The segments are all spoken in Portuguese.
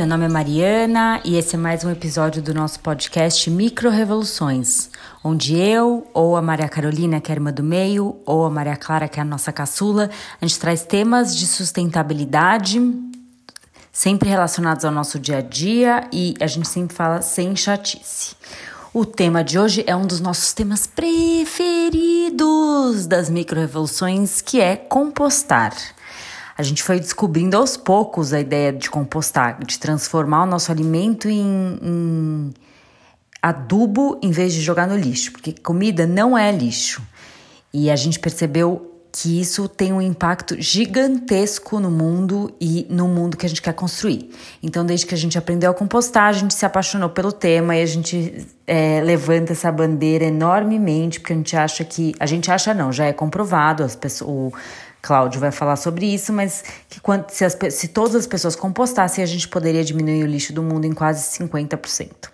Meu nome é Mariana e esse é mais um episódio do nosso podcast Micro Revoluções, onde eu, ou a Maria Carolina, que é a irmã do meio, ou a Maria Clara, que é a nossa caçula, a gente traz temas de sustentabilidade, sempre relacionados ao nosso dia a dia e a gente sempre fala sem chatice. O tema de hoje é um dos nossos temas preferidos das micro-revoluções, que é compostar. A gente foi descobrindo aos poucos a ideia de compostar, de transformar o nosso alimento em, em adubo em vez de jogar no lixo, porque comida não é lixo. E a gente percebeu que isso tem um impacto gigantesco no mundo e no mundo que a gente quer construir. Então, desde que a gente aprendeu a compostar, a gente se apaixonou pelo tema e a gente é, levanta essa bandeira enormemente, porque a gente acha que. A gente acha não, já é comprovado, as pessoas. O Cláudio vai falar sobre isso, mas que quando, se, as, se todas as pessoas compostassem, a gente poderia diminuir o lixo do mundo em quase 50%.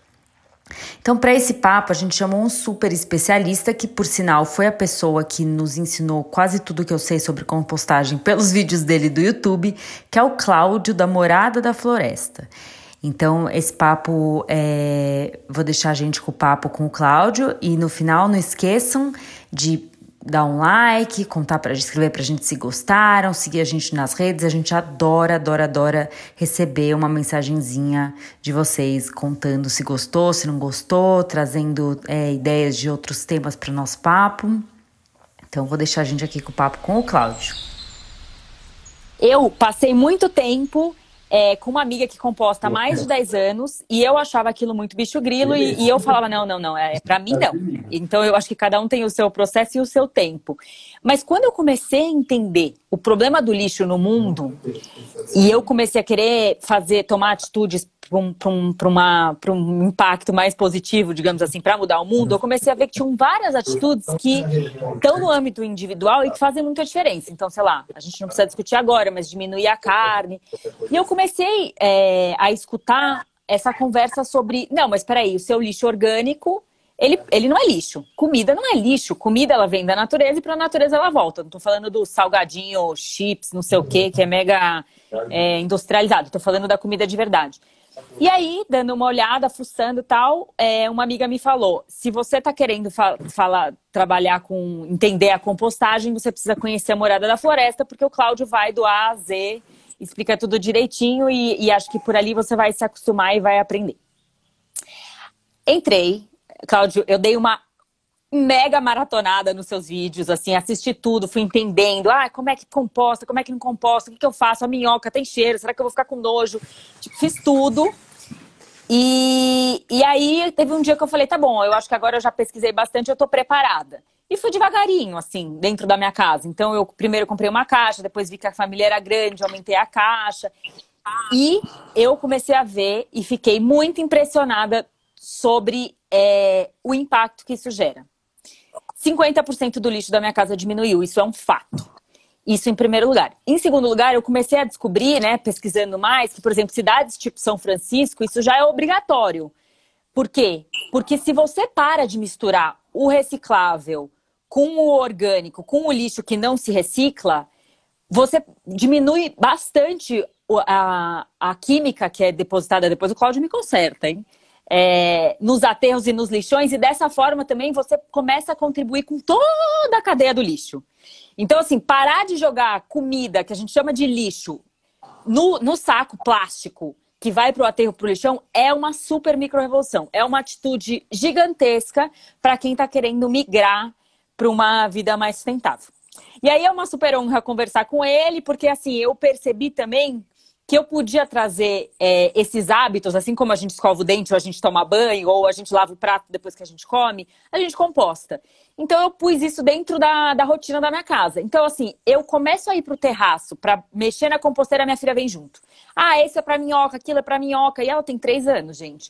Então, para esse papo, a gente chamou um super especialista que, por sinal, foi a pessoa que nos ensinou quase tudo que eu sei sobre compostagem pelos vídeos dele do YouTube, que é o Cláudio da Morada da Floresta. Então, esse papo, é... vou deixar a gente com o papo com o Cláudio e no final não esqueçam de dar um like, contar para escrever pra gente se gostaram, seguir a gente nas redes. A gente adora, adora, adora receber uma mensagenzinha de vocês contando se gostou, se não gostou, trazendo é, ideias de outros temas para o nosso papo. Então vou deixar a gente aqui com o papo com o Cláudio. Eu passei muito tempo é, com uma amiga que composta há mais de 10 anos e eu achava aquilo muito bicho grilo e, e eu falava, não, não, não, é para mim não. Então eu acho que cada um tem o seu processo e o seu tempo. Mas quando eu comecei a entender o problema do lixo no mundo e eu comecei a querer fazer, tomar atitudes para um, um, impacto mais positivo, digamos assim, para mudar o mundo, eu comecei a ver que tinham várias atitudes que estão no âmbito individual e que fazem muita diferença. Então, sei lá, a gente não precisa discutir agora, mas diminuir a carne. E eu comecei é, a escutar essa conversa sobre, não, mas peraí, o seu lixo orgânico ele, ele não é lixo. Comida não é lixo. Comida ela vem da natureza e para a natureza ela volta. Não estou falando do salgadinho, chips, não sei o que, que é mega é, industrializado. Estou falando da comida de verdade. E aí, dando uma olhada, fuçando tal, é, uma amiga me falou: se você está querendo fa falar, trabalhar com entender a compostagem, você precisa conhecer a morada da floresta, porque o Cláudio vai do A a Z, explica tudo direitinho e, e acho que por ali você vai se acostumar e vai aprender. Entrei, Cláudio, eu dei uma mega maratonada nos seus vídeos, assim, assisti tudo, fui entendendo, ah, como é que composta, como é que não composta, o que, que eu faço, a minhoca tem cheiro, será que eu vou ficar com nojo? Tipo, fiz tudo. E, e aí teve um dia que eu falei, tá bom, eu acho que agora eu já pesquisei bastante, eu tô preparada. E fui devagarinho, assim, dentro da minha casa. Então eu primeiro comprei uma caixa, depois vi que a família era grande, aumentei a caixa. E eu comecei a ver e fiquei muito impressionada sobre é, o impacto que isso gera. 50% do lixo da minha casa diminuiu, isso é um fato. Isso em primeiro lugar. Em segundo lugar, eu comecei a descobrir, né, pesquisando mais, que, por exemplo, cidades tipo São Francisco, isso já é obrigatório. Por quê? Porque se você para de misturar o reciclável com o orgânico, com o lixo que não se recicla, você diminui bastante a, a química que é depositada depois. O Cláudio me conserta, hein? É, nos aterros e nos lixões, e dessa forma também você começa a contribuir com toda a cadeia do lixo. Então, assim, parar de jogar comida, que a gente chama de lixo, no, no saco plástico que vai para o aterro, para o lixão, é uma super micro-revolução. É uma atitude gigantesca para quem está querendo migrar para uma vida mais sustentável. E aí é uma super honra conversar com ele, porque assim, eu percebi também que eu podia trazer é, esses hábitos, assim como a gente escova o dente ou a gente toma banho, ou a gente lava o prato depois que a gente come, a gente composta. Então eu pus isso dentro da, da rotina da minha casa. Então, assim, eu começo a ir pro terraço para mexer na composteira, minha filha vem junto. Ah, esse é pra minhoca, aquilo é pra minhoca. E ela tem três anos, gente.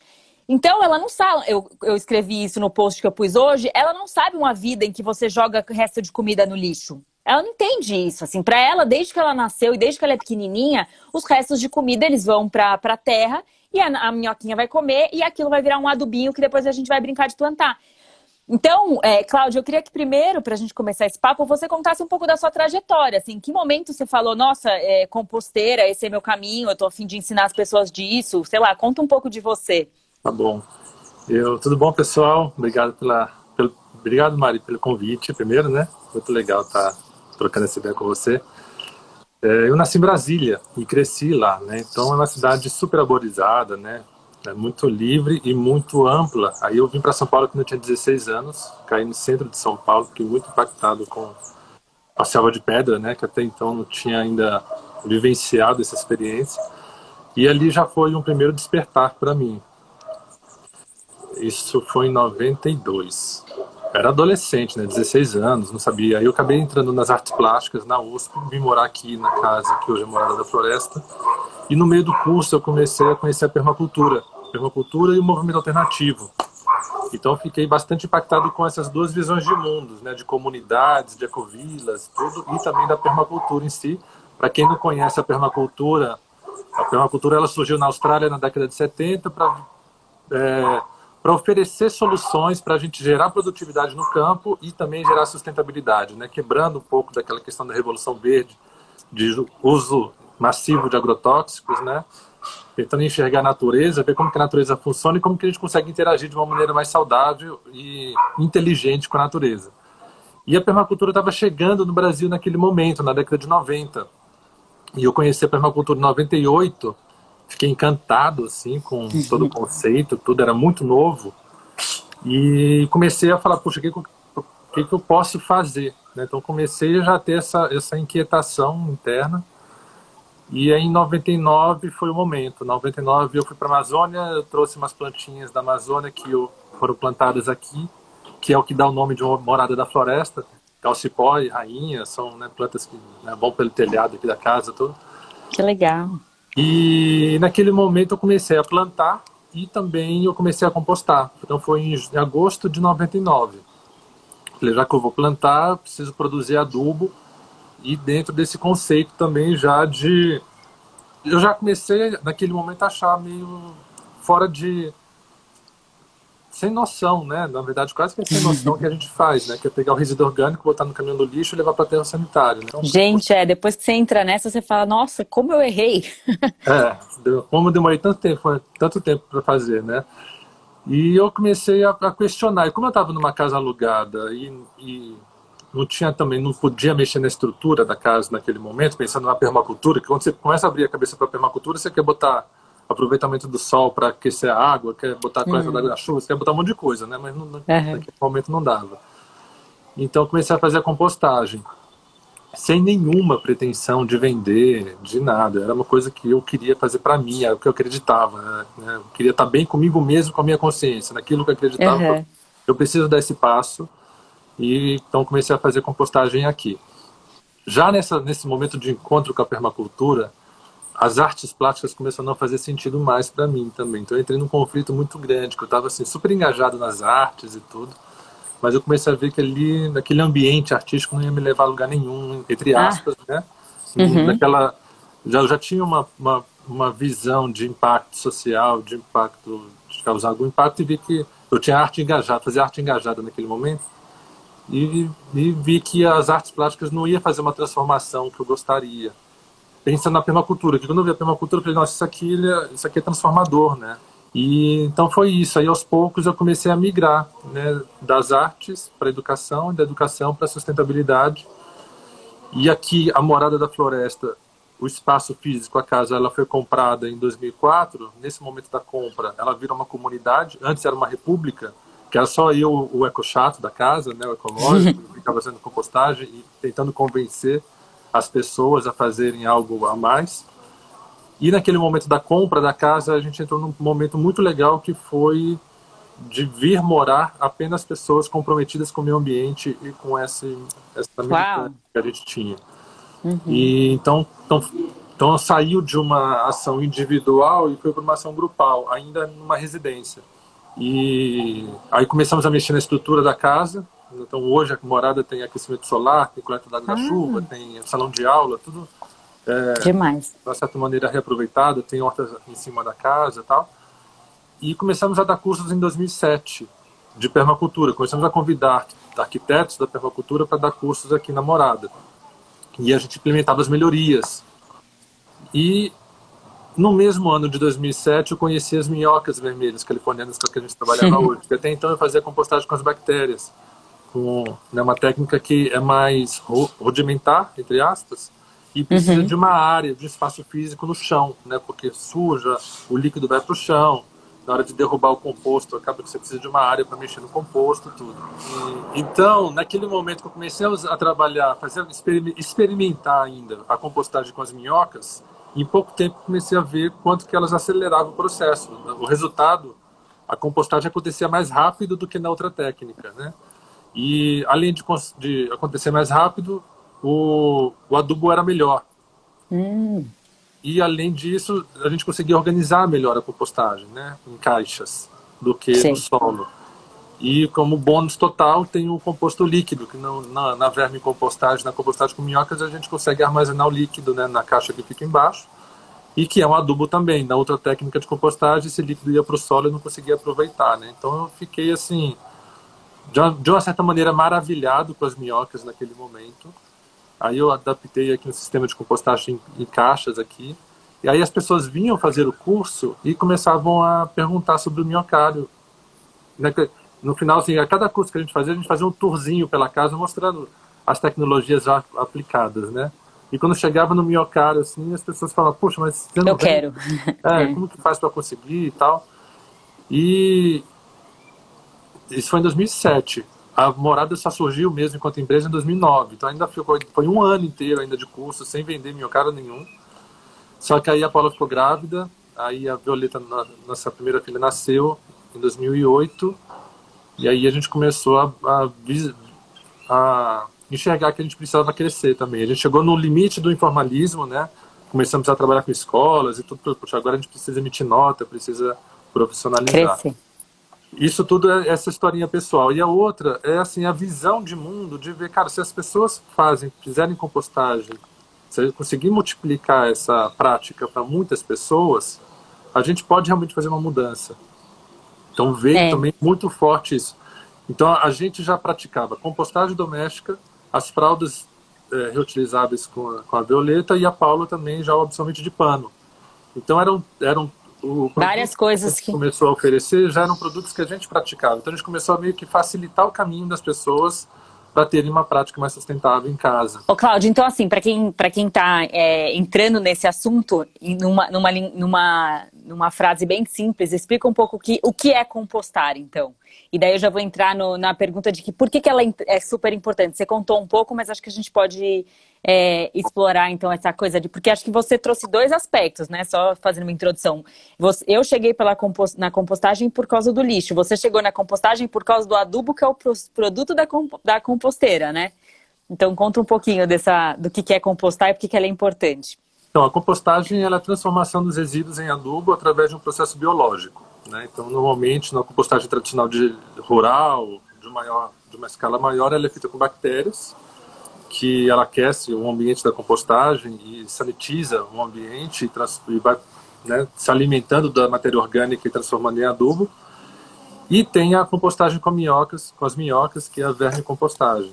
Então, ela não sabe, eu, eu escrevi isso no post que eu pus hoje, ela não sabe uma vida em que você joga resto de comida no lixo. Ela não entende isso, assim, para ela, desde que ela nasceu e desde que ela é pequenininha, os restos de comida eles vão para a terra e a, a minhoquinha vai comer e aquilo vai virar um adubinho que depois a gente vai brincar de plantar. Então, é, Cláudia, eu queria que primeiro, para a gente começar esse papo, você contasse um pouco da sua trajetória. Assim, em que momento você falou, nossa, é, composteira, esse é meu caminho, eu estou a fim de ensinar as pessoas disso? Sei lá, conta um pouco de você. Tá bom. Eu, tudo bom, pessoal? Obrigado pela, pelo, obrigado, Mari, pelo convite, primeiro, né? Muito legal estar tá trocando essa ideia com você. É, eu nasci em Brasília e cresci lá, né? Então é uma cidade super arborizada, né? É muito livre e muito ampla. Aí eu vim para São Paulo quando eu tinha 16 anos, caí no centro de São Paulo, fiquei muito impactado com a selva de pedra, né? Que até então não tinha ainda vivenciado essa experiência. E ali já foi um primeiro despertar para mim. Isso foi em 92. Era adolescente, né? 16 anos, não sabia. Aí eu acabei entrando nas artes plásticas na USP, vim morar aqui na casa que hoje é Morada da Floresta. E no meio do curso eu comecei a conhecer a permacultura permacultura e o movimento alternativo. Então fiquei bastante impactado com essas duas visões de mundos, né, de comunidades, de ecovilas, tudo e também da permacultura em si. Para quem não conhece a permacultura, a permacultura ela surgiu na Austrália na década de 70 para é, para oferecer soluções para a gente gerar produtividade no campo e também gerar sustentabilidade, né, quebrando um pouco daquela questão da revolução verde, de uso massivo de agrotóxicos, né, tentando enxergar a natureza, ver como que a natureza funciona e como que a gente consegue interagir de uma maneira mais saudável e inteligente com a natureza. E a permacultura estava chegando no Brasil naquele momento, na década de 90. E eu conheci a permacultura em 98, fiquei encantado assim com todo o conceito, tudo era muito novo. E comecei a falar, puxa, o que, que, que eu posso fazer? Né? Então comecei já a ter essa, essa inquietação interna e aí, em 99 foi o momento. Em 99 eu fui para a Amazônia, eu trouxe umas plantinhas da Amazônia que eu, foram plantadas aqui, que é o que dá o nome de uma morada da floresta. Calcipó e rainha são né, plantas que né, vão pelo telhado aqui da casa. Tudo. Que legal. E naquele momento eu comecei a plantar e também eu comecei a compostar. Então foi em agosto de 99. Falei, já que eu vou plantar, preciso produzir adubo e dentro desse conceito também já de eu já comecei naquele momento a achar meio fora de sem noção, né? Na verdade, quase que é sem noção que a gente faz, né? Que é pegar o resíduo orgânico, botar no caminhão do lixo e levar para aterro sanitário. Né? Então, gente, é, depois que você entra nessa, você fala, nossa, como eu errei. É, como eu demorei tanto tempo, tanto tempo para fazer, né? E eu comecei a, a, questionar. E como eu estava numa casa alugada e, e não tinha também, não podia mexer na estrutura da casa naquele momento, pensando na permacultura, que quando você começa a abrir a cabeça para a permacultura, você quer botar aproveitamento do sol para aquecer a água, quer botar a coleta uhum. da chuva, quer botar um monte de coisa, né? Mas não, uhum. naquele momento não dava. Então comecei a fazer a compostagem, sem nenhuma pretensão de vender, de nada. Era uma coisa que eu queria fazer para mim, era o que eu acreditava. Né? Eu queria estar bem comigo mesmo, com a minha consciência, naquilo que eu acreditava. Uhum. Eu preciso dar esse passo e então comecei a fazer compostagem aqui. Já nessa, nesse momento de encontro com a permacultura, as artes plásticas começaram a não fazer sentido mais para mim também. Então eu entrei num conflito muito grande, que eu estava assim, super engajado nas artes e tudo, mas eu comecei a ver que ali, naquele ambiente artístico, não ia me levar a lugar nenhum, entre ah. aspas, ah. né? Uhum. Naquela, já, já tinha uma, uma, uma visão de impacto social, de impacto, de causar algum impacto, e vi que eu tinha arte engajada, fazia arte engajada naquele momento, e, e, vi que as artes plásticas não ia fazer uma transformação que eu gostaria. Pensando na permacultura, que quando eu vi a permacultura, eu falei, nossa, isso aqui, é, isso aqui é transformador, né? E então foi isso. Aí aos poucos eu comecei a migrar né, das artes para a educação, da educação para a sustentabilidade. E aqui a Morada da Floresta, o espaço físico, a casa, ela foi comprada em 2004. Nesse momento da compra, ela vira uma comunidade. Antes era uma república que era só eu, o eco chato da casa, né, o ecológico, ficava fazendo compostagem e tentando convencer as pessoas a fazerem algo a mais. E naquele momento da compra da casa, a gente entrou num momento muito legal que foi de vir morar apenas pessoas comprometidas com o meio ambiente e com esse, essa militância que a gente tinha. Uhum. E então, então, então saiu de uma ação individual e foi para uma ação grupal, ainda numa residência. E aí começamos a mexer na estrutura da casa. Então hoje a morada tem aquecimento solar, tem coleta d'água ah. da chuva, tem salão de aula, tudo é, Demais. de certa maneira reaproveitado, tem hortas em cima da casa e tal. E começamos a dar cursos em 2007. de permacultura. Começamos a convidar arquitetos da permacultura para dar cursos aqui na Morada. E a gente implementava as melhorias. E no mesmo ano de 2007, eu conheci as minhocas vermelhas californianas com que a gente trabalhava hoje. Porque até então eu fazia compostagem com as bactérias, com né, uma técnica que é mais rudimentar, entre aspas, e precisa uhum. de uma área, de espaço físico no chão, né? Porque suja, o líquido vai para o chão. Na hora de derrubar o composto, acaba que você precisa de uma área para mexer no composto, tudo. E, então, naquele momento que eu comecei a trabalhar, fazer experimentar ainda a compostagem com as minhocas, em pouco tempo comecei a ver quanto que elas aceleravam o processo. O resultado, a compostagem acontecia mais rápido do que na outra técnica, né? E além de, de acontecer mais rápido, o, o adubo era melhor. Hum. E além disso, a gente conseguia organizar melhor a compostagem, né? Em caixas, do que Sim. no solo. E como bônus total tem o composto líquido, que na, na verme compostagem, na compostagem com minhocas, a gente consegue armazenar o líquido né, na caixa que fica embaixo, e que é um adubo também. Na outra técnica de compostagem, esse líquido ia para o solo e não conseguia aproveitar. Né? Então eu fiquei assim, de uma, certa maneira, maravilhado com as minhocas naquele momento. Aí eu adaptei aqui um sistema de compostagem em, em caixas aqui, e aí as pessoas vinham fazer o curso e começavam a perguntar sobre o minhocário. Né? no final, assim, a cada curso que a gente fazia, a gente fazia um tourzinho pela casa mostrando as tecnologias já aplicadas, né? E quando chegava no miocário, assim, as pessoas falavam, poxa, mas você não Eu vem? quero. É, como que faz para conseguir e tal? E isso foi em 2007. A morada só surgiu mesmo enquanto empresa em 2009. Então ainda ficou, foi um ano inteiro ainda de curso, sem vender miocário nenhum. Só que aí a Paula ficou grávida, aí a Violeta, nossa primeira filha, nasceu em 2008 e aí a gente começou a, a, a, enxergar que a gente precisava crescer também. A gente chegou no limite do informalismo, né? Começamos a trabalhar com escolas e tudo. Puxa, agora a gente precisa emitir nota, precisa profissionalizar. Isso tudo é essa historinha pessoal. E a outra é assim a visão de mundo de ver, cara, se as pessoas fazem, fizerem compostagem, se conseguir multiplicar essa prática para muitas pessoas, a gente pode realmente fazer uma mudança. Então veio é. também muito forte isso. Então a gente já praticava compostagem doméstica, as fraldas é, reutilizáveis com a, com a Violeta e a Paula também já o absorvente de pano. Então eram, eram várias coisas que, começou a oferecer já eram produtos que a gente praticava. Então a gente começou a meio que facilitar o caminho das pessoas para terem uma prática mais sustentável em casa. Ô, Cláudio, então assim, para quem para quem está é, entrando nesse assunto, numa, numa, numa, numa frase bem simples, explica um pouco o que, o que é compostar, então. E daí eu já vou entrar no, na pergunta de que por que, que ela é super importante. Você contou um pouco, mas acho que a gente pode é, explorar então essa coisa de. Porque acho que você trouxe dois aspectos, né? Só fazendo uma introdução. Você, eu cheguei pela compost, na compostagem por causa do lixo. Você chegou na compostagem por causa do adubo, que é o produto da, da composteira, né? Então conta um pouquinho dessa, do que, é compostar e por que ela é importante. Então, a compostagem é a transformação dos resíduos em adubo através de um processo biológico. Né? Então, normalmente, na compostagem tradicional de rural, de, maior, de uma escala maior, ela é feita com bactérias, que ela aquece o ambiente da compostagem e sanitiza o ambiente e, vai né, se alimentando da matéria orgânica e transformando em adubo. E tem a compostagem com minhocas, com as minhocas, que é a vermicompostagem.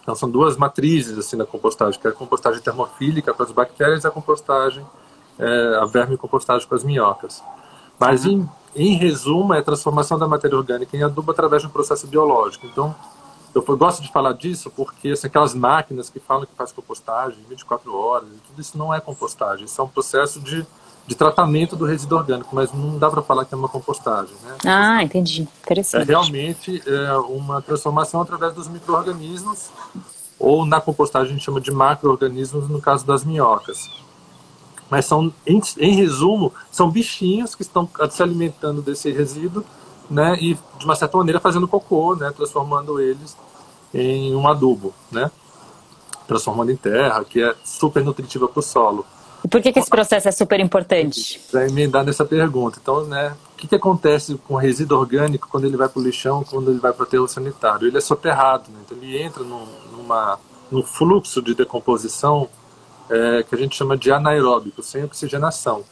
Então são duas matrizes assim na compostagem, que é a compostagem termofílica para as bactérias e a compostagem, é, a vermicompostagem com as minhocas. Mas, em, em resumo, é a transformação da matéria orgânica em adubo através de um processo biológico. Então, eu gosto de falar disso porque assim, aquelas máquinas que falam que faz compostagem 24 horas, tudo isso não é compostagem, isso é um processo de, de tratamento do resíduo orgânico, mas não dá para falar que é uma compostagem. Né? Ah, entendi. Interessante. É realmente é uma transformação através dos micro-organismos, ou na compostagem a gente chama de macro-organismos, no caso das minhocas. Mas são, em, em resumo, são bichinhos que estão se alimentando desse resíduo, né, e de uma certa maneira fazendo cocô, né, transformando eles em um adubo, né, transformando em terra, que é super nutritiva para o solo. E por que, que esse processo é super importante? Para emendar nessa pergunta. Então, né, o que, que acontece com o resíduo orgânico quando ele vai para o lixão, quando ele vai para o aterro sanitário? Ele é soterrado, né? então ele entra num, numa, num fluxo de decomposição é, que a gente chama de anaeróbico, sem oxigenação.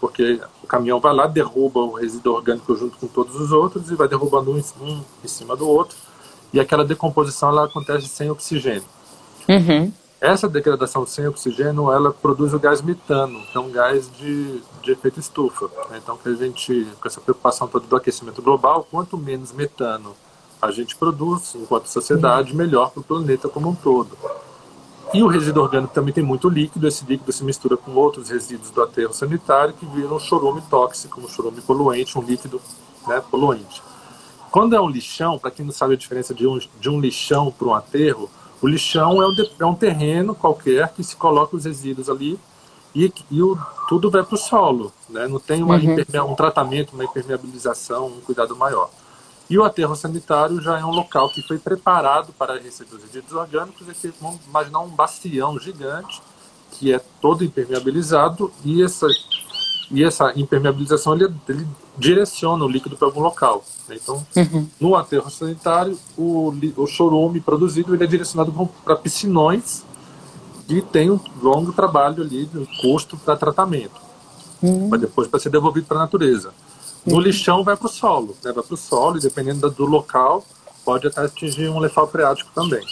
porque o caminhão vai lá, derruba o resíduo orgânico junto com todos os outros e vai derrubando um, um em cima do outro, e aquela decomposição ela acontece sem oxigênio. Uhum. Essa degradação sem oxigênio, ela produz o gás metano, que é um gás de, de efeito estufa. Então, que a gente, com essa preocupação toda do aquecimento global, quanto menos metano a gente produz, enquanto sociedade, melhor para o planeta como um todo. E o resíduo orgânico também tem muito líquido, esse líquido se mistura com outros resíduos do aterro sanitário que viram um chorume tóxico, um chorume poluente, um líquido né, poluente. Quando é um lixão, para quem não sabe a diferença de um, de um lixão para um aterro, o lixão é um, é um terreno qualquer que se coloca os resíduos ali e, e o, tudo vai para o solo. Né? Não tem uma uhum. um tratamento, uma impermeabilização, um cuidado maior. E o aterro sanitário já é um local que foi preparado para receber os resíduos orgânicos. E vamos imaginar um bastião gigante que é todo impermeabilizado e essa e essa impermeabilização ele, ele direciona o líquido para algum local. Né? Então, uhum. no aterro sanitário, o, o chorume produzido ele é direcionado para piscinões e tem um longo trabalho ali, um custo para tratamento, uhum. mas depois para ser devolvido para a natureza. No uhum. lixão vai para o solo, né? vai para o solo e dependendo do local pode até atingir um lençol freático também.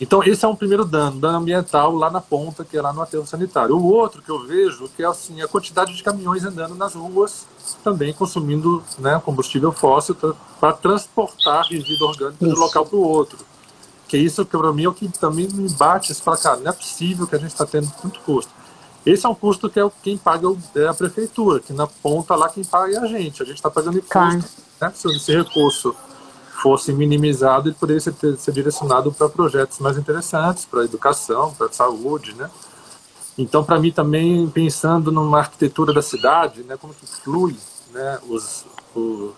Então, esse é um primeiro dano, dano ambiental lá na ponta, que é lá no aterro sanitário. O outro que eu vejo que é assim, a quantidade de caminhões andando nas ruas, também consumindo né, combustível fóssil para transportar resíduo orgânico de um local para o outro. Que isso, para mim, é o que também me bate para cá. Não é possível que a gente está tendo muito custo. Esse é um custo que é quem paga é a prefeitura, que na ponta lá quem paga é a gente. A gente está pagando imposto. Claro. Né? Se esse recurso fosse minimizado e poderia ser, ser direcionado para projetos mais interessantes, para educação, para saúde, né? Então, para mim também, pensando numa arquitetura da cidade, né, como que flui, né, os, o,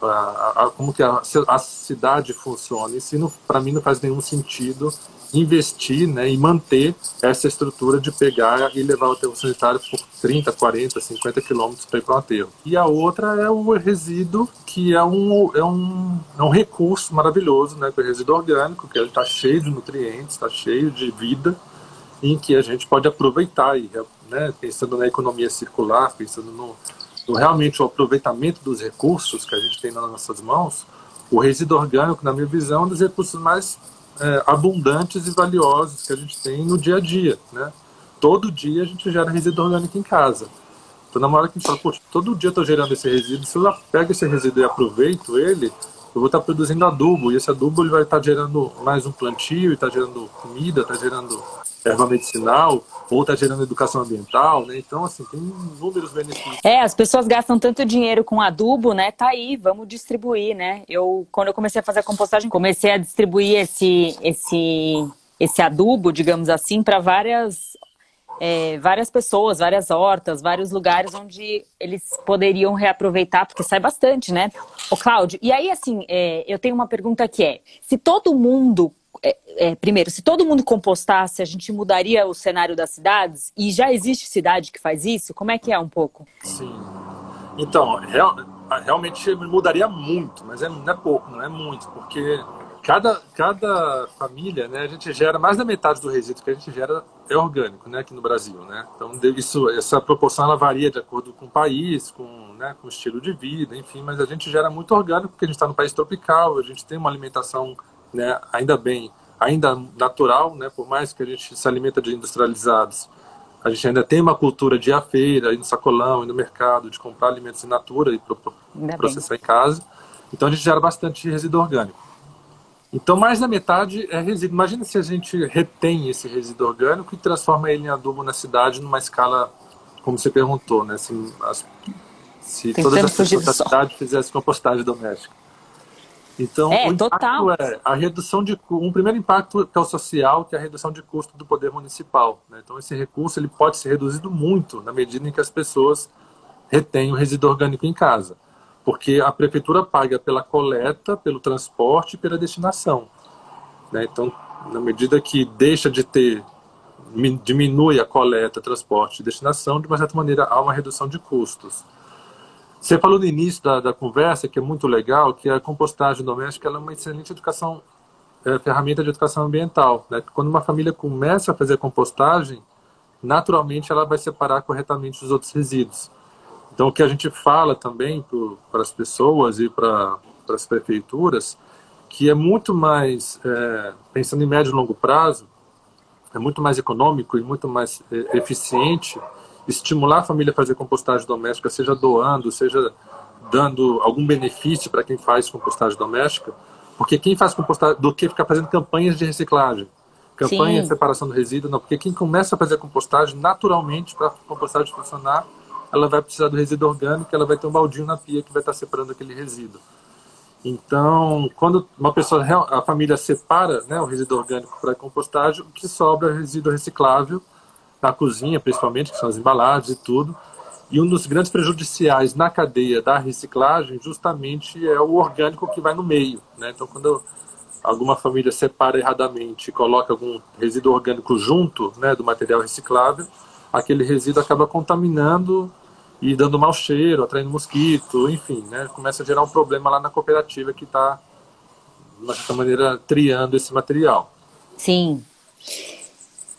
a, a, como que a, a cidade funciona, isso para mim não faz nenhum sentido investir né, e manter essa estrutura de pegar e levar o aterro sanitário por 30, 40, 50 quilômetros para ir para o aterro. E a outra é o resíduo, que é um, é um, é um recurso maravilhoso, né, que é o resíduo orgânico, que está cheio de nutrientes, está cheio de vida, em que a gente pode aproveitar, e, né, pensando na economia circular, pensando no, no realmente o aproveitamento dos recursos que a gente tem nas nossas mãos, o resíduo orgânico, na minha visão, é um dos recursos mais é, abundantes e valiosos que a gente tem no dia a dia, né? Todo dia a gente gera resíduo orgânico em casa. Então, na hora que a gente fala, poxa, todo dia eu estou gerando esse resíduo, se eu pego esse resíduo e aproveito ele, eu vou estar produzindo adubo, e esse adubo ele vai estar gerando mais um plantio, está gerando comida, está gerando erva medicinal, ou está gerando educação ambiental, né? Então, assim, tem inúmeros benefícios. É, as pessoas gastam tanto dinheiro com adubo, né? Tá aí, vamos distribuir, né? Eu, quando eu comecei a fazer a compostagem, comecei a distribuir esse, esse, esse adubo, digamos assim, para várias é, várias pessoas, várias hortas, vários lugares onde eles poderiam reaproveitar, porque sai bastante, né? Ô, Cláudio, e aí, assim, é, eu tenho uma pergunta que é: se todo mundo é, é, primeiro, se todo mundo compostasse, a gente mudaria o cenário das cidades? E já existe cidade que faz isso? Como é que é um pouco? Sim. Então, real, realmente mudaria muito, mas é, não é pouco, não é muito, porque cada, cada família, né, a gente gera mais da metade do resíduo que a gente gera é orgânico, né, aqui no Brasil, né. Então isso, essa proporção ela varia de acordo com o país, com, né, com o estilo de vida, enfim, mas a gente gera muito orgânico porque a gente está no país tropical, a gente tem uma alimentação né, ainda bem, ainda natural, né, por mais que a gente se alimenta de industrializados, a gente ainda tem uma cultura de ir à feira, ir no sacolão, ir no mercado, de comprar alimentos in natura e pro, processar bem. em casa. Então a gente gera bastante resíduo orgânico. Então mais da metade é resíduo. Imagina se a gente retém esse resíduo orgânico e transforma ele em adubo na cidade numa escala, como você perguntou, né? Se, as, se todas as pessoas da cidade fizessem compostagem doméstica. Então, é, o total. é a redução de um primeiro impacto que é o social, que é a redução de custo do poder municipal. Né? Então, esse recurso ele pode ser reduzido muito na medida em que as pessoas retêm o resíduo orgânico em casa, porque a prefeitura paga pela coleta, pelo transporte e pela destinação. Né? Então, na medida que deixa de ter diminui a coleta, transporte e destinação, de uma certa maneira há uma redução de custos. Você falou no início da, da conversa, que é muito legal, que a compostagem doméstica é uma excelente educação, é, ferramenta de educação ambiental. Né? Quando uma família começa a fazer compostagem, naturalmente ela vai separar corretamente os outros resíduos. Então, o que a gente fala também para as pessoas e para as prefeituras, que é muito mais, é, pensando em médio e longo prazo, é muito mais econômico e muito mais é, eficiente estimular a família a fazer compostagem doméstica, seja doando, seja dando algum benefício para quem faz compostagem doméstica, porque quem faz compostagem, do que ficar fazendo campanhas de reciclagem, campanha Sim. de separação do resíduo, não, porque quem começa a fazer compostagem, naturalmente, para a compostagem funcionar, ela vai precisar do resíduo orgânico, ela vai ter um baldinho na pia que vai estar separando aquele resíduo. Então, quando uma pessoa, a família separa né, o resíduo orgânico para compostagem, o que sobra é o resíduo reciclável, na cozinha principalmente, que são as embalagens e tudo. E um dos grandes prejudiciais na cadeia da reciclagem, justamente, é o orgânico que vai no meio. Né? Então, quando alguma família separa erradamente e coloca algum resíduo orgânico junto né, do material reciclável, aquele resíduo acaba contaminando e dando mau cheiro, atraindo mosquito, enfim, né? Começa a gerar um problema lá na cooperativa que está, de certa maneira, triando esse material. Sim.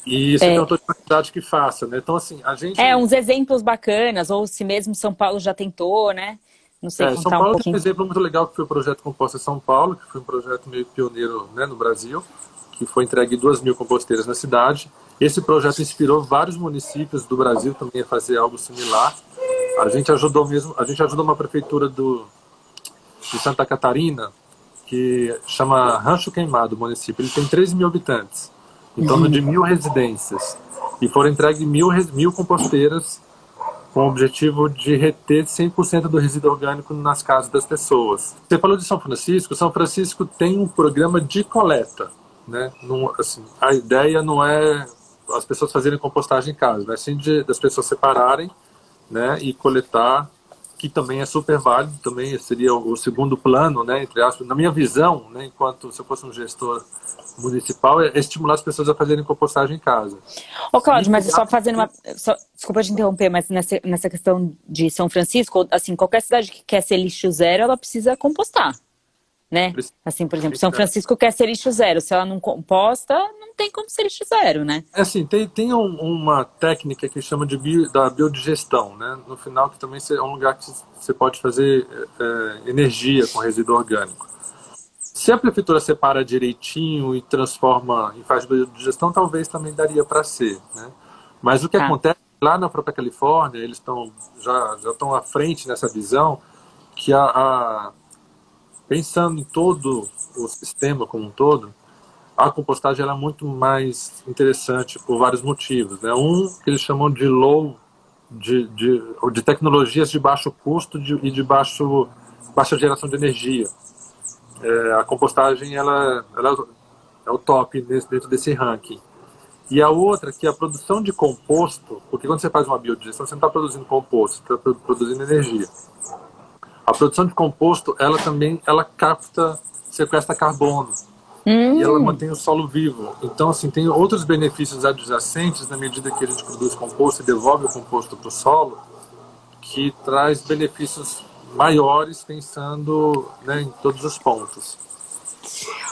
E isso é, é uma cidade que faça, né? Então, assim, a gente... É, uns exemplos bacanas, ou se mesmo São Paulo já tentou, né? Não sei, é, São Paulo um tem um exemplo muito legal que foi o projeto Composta São Paulo, que foi um projeto meio pioneiro né, no Brasil, que foi entregue duas mil composteiras na cidade. Esse projeto inspirou vários municípios do Brasil também a fazer algo similar. A gente ajudou mesmo, a gente ajudou uma prefeitura do, de Santa Catarina que chama Rancho Queimado, o município. Ele tem 13 mil habitantes, em torno de mil residências. E foram entregues mil, mil composteiras com o objetivo de reter 100% do resíduo orgânico nas casas das pessoas. Você falou de São Francisco. São Francisco tem um programa de coleta. Né? Não, assim, a ideia não é as pessoas fazerem compostagem em casa, né? sim de, das pessoas separarem né, e coletar, que também é super válido, também seria o segundo plano, né, entre aspas, na minha visão, né, enquanto se eu fosse um gestor municipal, é estimular as pessoas a fazerem compostagem em casa. Ô Cláudio, mas só fazendo uma... Só, desculpa te interromper, mas nessa, nessa questão de São Francisco, assim, qualquer cidade que quer ser lixo zero, ela precisa compostar né? Assim, por exemplo, São Francisco quer ser lixo zero. Se ela não composta, não tem como ser lixo zero, né? É assim, tem, tem um, uma técnica que chama de bio, da biodigestão, né? No final, que também é um lugar que você pode fazer é, energia com resíduo orgânico. Se a prefeitura separa direitinho e transforma em faz biodigestão, talvez também daria para ser, né? Mas o que ah. acontece lá na própria Califórnia, eles estão já já estão à frente nessa visão que a, a pensando em todo o sistema como um todo, a compostagem é muito mais interessante por vários motivos. Né? Um que eles chamam de low, de, de, de tecnologias de baixo custo de, e de baixo, baixa geração de energia. É, a compostagem ela, ela é o top dentro desse ranking. E a outra, que é a produção de composto, porque quando você faz uma biodigestão, você não está produzindo composto, está produzindo energia. A produção de composto, ela também, ela capta, sequestra carbono. Hum. E ela hum. mantém o solo vivo. Então, assim, tem outros benefícios adjacentes na medida que a gente produz composto e devolve o composto para o solo, que traz benefícios maiores pensando né, em todos os pontos.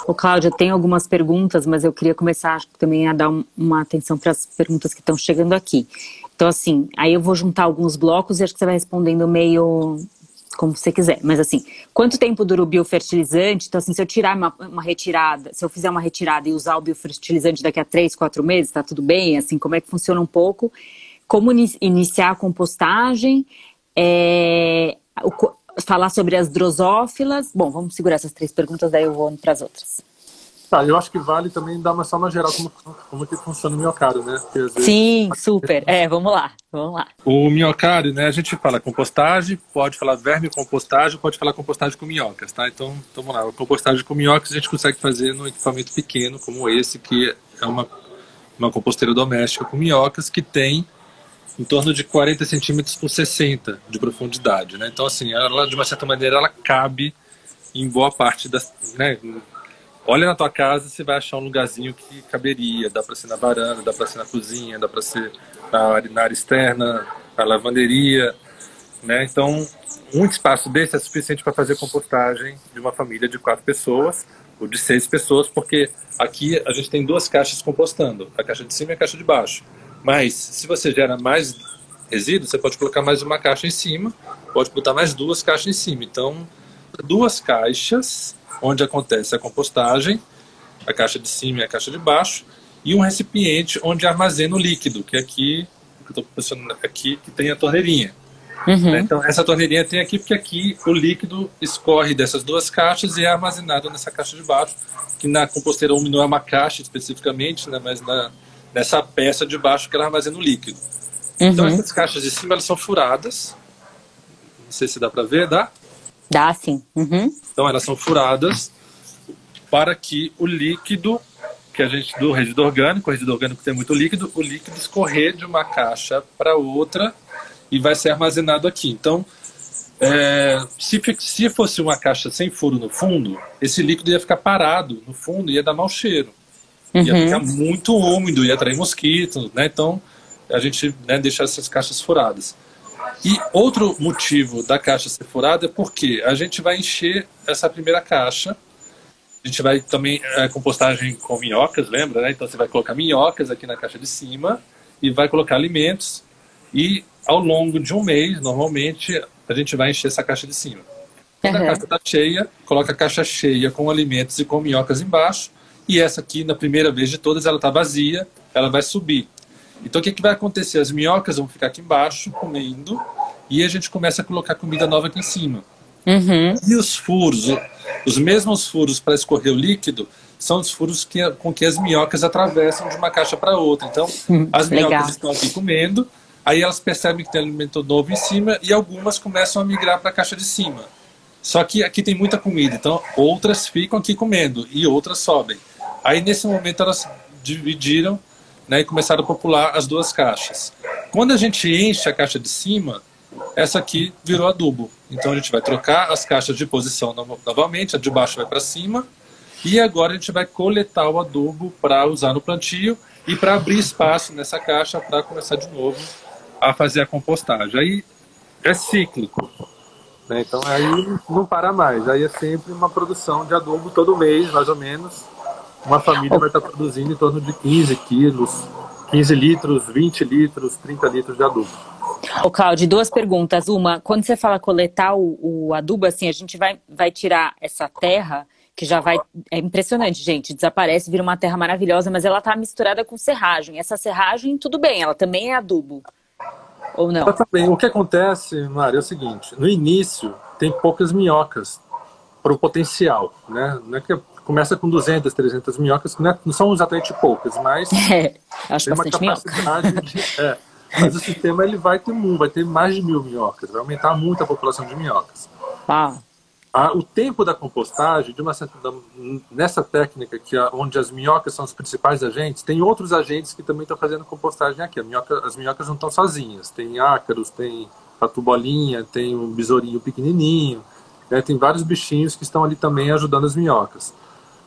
O Cláudio, tem algumas perguntas, mas eu queria começar também a dar uma atenção para as perguntas que estão chegando aqui. Então, assim, aí eu vou juntar alguns blocos e acho que você vai respondendo meio como você quiser. Mas assim, quanto tempo dura o biofertilizante? Então, assim, se eu tirar uma, uma, retirada, se eu fizer uma retirada e usar o biofertilizante daqui a três, quatro meses, tá tudo bem? Assim, como é que funciona um pouco? Como iniciar a compostagem? É, o, falar sobre as drosófilas. Bom, vamos segurar essas três perguntas, daí eu vou para as outras. Tá, eu acho que vale também dar uma só uma geral como, como que funciona o miocárdio, né? Vezes... Sim, super. É, vamos lá, vamos lá. O miocárdio, né, a gente fala compostagem, pode falar verme compostagem, pode falar compostagem com minhocas, tá? Então, vamos lá, a compostagem com minhocas a gente consegue fazer num equipamento pequeno como esse, que é uma, uma composteira doméstica com minhocas que tem em torno de 40 centímetros por 60 de profundidade, né? Então, assim, ela, de uma certa maneira, ela cabe em boa parte das, né, olha na tua casa, você vai achar um lugarzinho que caberia. Dá para ser na varanda, dá para ser na cozinha, dá para ser na, área externa, na lavanderia, né? Então, um espaço desse é suficiente para fazer compostagem de uma família de quatro pessoas ou de seis pessoas, porque aqui a gente tem duas caixas compostando, a caixa de cima e a caixa de baixo. Mas, se você gera mais resíduo, você pode colocar mais uma caixa em cima, pode botar mais duas caixas em cima. Então, duas caixas onde acontece a compostagem, a caixa de cima e a caixa de baixo, e um recipiente onde armazena o líquido, que é aqui, que estou posicionando aqui, que tem a torneirinha. Uhum. Então, essa torneirinha tem aqui, porque aqui o líquido escorre dessas duas caixas e é armazenado nessa caixa de baixo, que na composteira úmida não é uma caixa especificamente, né? mas na, nessa peça de baixo que ela armazena o líquido. Então, uhum. Então, essas caixas de cima elas são furadas. Não sei se dá para ver, dá? Dá, sim. Uhum. Então, elas são furadas para que o líquido que a gente do resíduo orgânico, o resíduo orgânico tem muito líquido, o líquido escorrer de uma caixa para outra e vai ser armazenado aqui. Então, é, se, se fosse uma caixa sem furo no fundo, esse líquido ia ficar parado no fundo e ia dar mau cheiro. Uhum. Ia ficar muito úmido, ia atrair mosquitos, né? Então, a gente né, deixa essas caixas furadas. E outro motivo da caixa ser furada é porque a gente vai encher essa primeira caixa. A gente vai também é, compostagem com minhocas, lembra? Né? Então você vai colocar minhocas aqui na caixa de cima e vai colocar alimentos. E ao longo de um mês, normalmente, a gente vai encher essa caixa de cima. Quando uhum. a caixa está cheia, coloca a caixa cheia com alimentos e com minhocas embaixo. E essa aqui, na primeira vez de todas, ela está vazia, ela vai subir. Então o que, que vai acontecer? As minhocas vão ficar aqui embaixo comendo e a gente começa a colocar comida nova aqui em cima. Uhum. E os furos, os mesmos furos para escorrer o líquido, são os furos que, com que as minhocas atravessam de uma caixa para outra. Então, hum, as minhocas Legal. estão aqui comendo, aí elas percebem que tem alimento novo em cima e algumas começam a migrar para a caixa de cima. Só que aqui tem muita comida, então outras ficam aqui comendo e outras sobem. Aí nesse momento elas dividiram né, e começaram a popular as duas caixas. Quando a gente enche a caixa de cima, essa aqui virou adubo. Então a gente vai trocar as caixas de posição novamente, a de baixo vai para cima, e agora a gente vai coletar o adubo para usar no plantio e para abrir espaço nessa caixa para começar de novo a fazer a compostagem. Aí é cíclico. Né? Então aí não para mais. Aí é sempre uma produção de adubo todo mês, mais ou menos, uma família vai estar produzindo em torno de 15 quilos, 15 litros, 20 litros, 30 litros de adubo. O Claudio, duas perguntas. Uma, quando você fala coletar o, o, adubo, assim, a gente vai, vai tirar essa terra que já vai. É impressionante, gente. Desaparece, vira uma terra maravilhosa, mas ela está misturada com serragem. Essa serragem, tudo bem, ela também é adubo. Ou não? Também. O que acontece, Mário, é o seguinte: no início tem poucas minhocas para o potencial, né? Não é que começa com 200, 300 minhocas, que não, é, são exatamente poucas, mas é, acho tem uma capacidade de, é, mas o sistema ele vai ter vai ter mais de mil minhocas, vai aumentar muito a população de minhocas. Ah. Ah, o tempo da compostagem, de uma nessa técnica que onde as minhocas são os principais agentes, tem outros agentes que também estão fazendo compostagem aqui. Minhoca, as minhocas não estão sozinhas. Tem ácaros, tem tatu bolinha, tem um besourinho pequenininho, né, tem vários bichinhos que estão ali também ajudando as minhocas.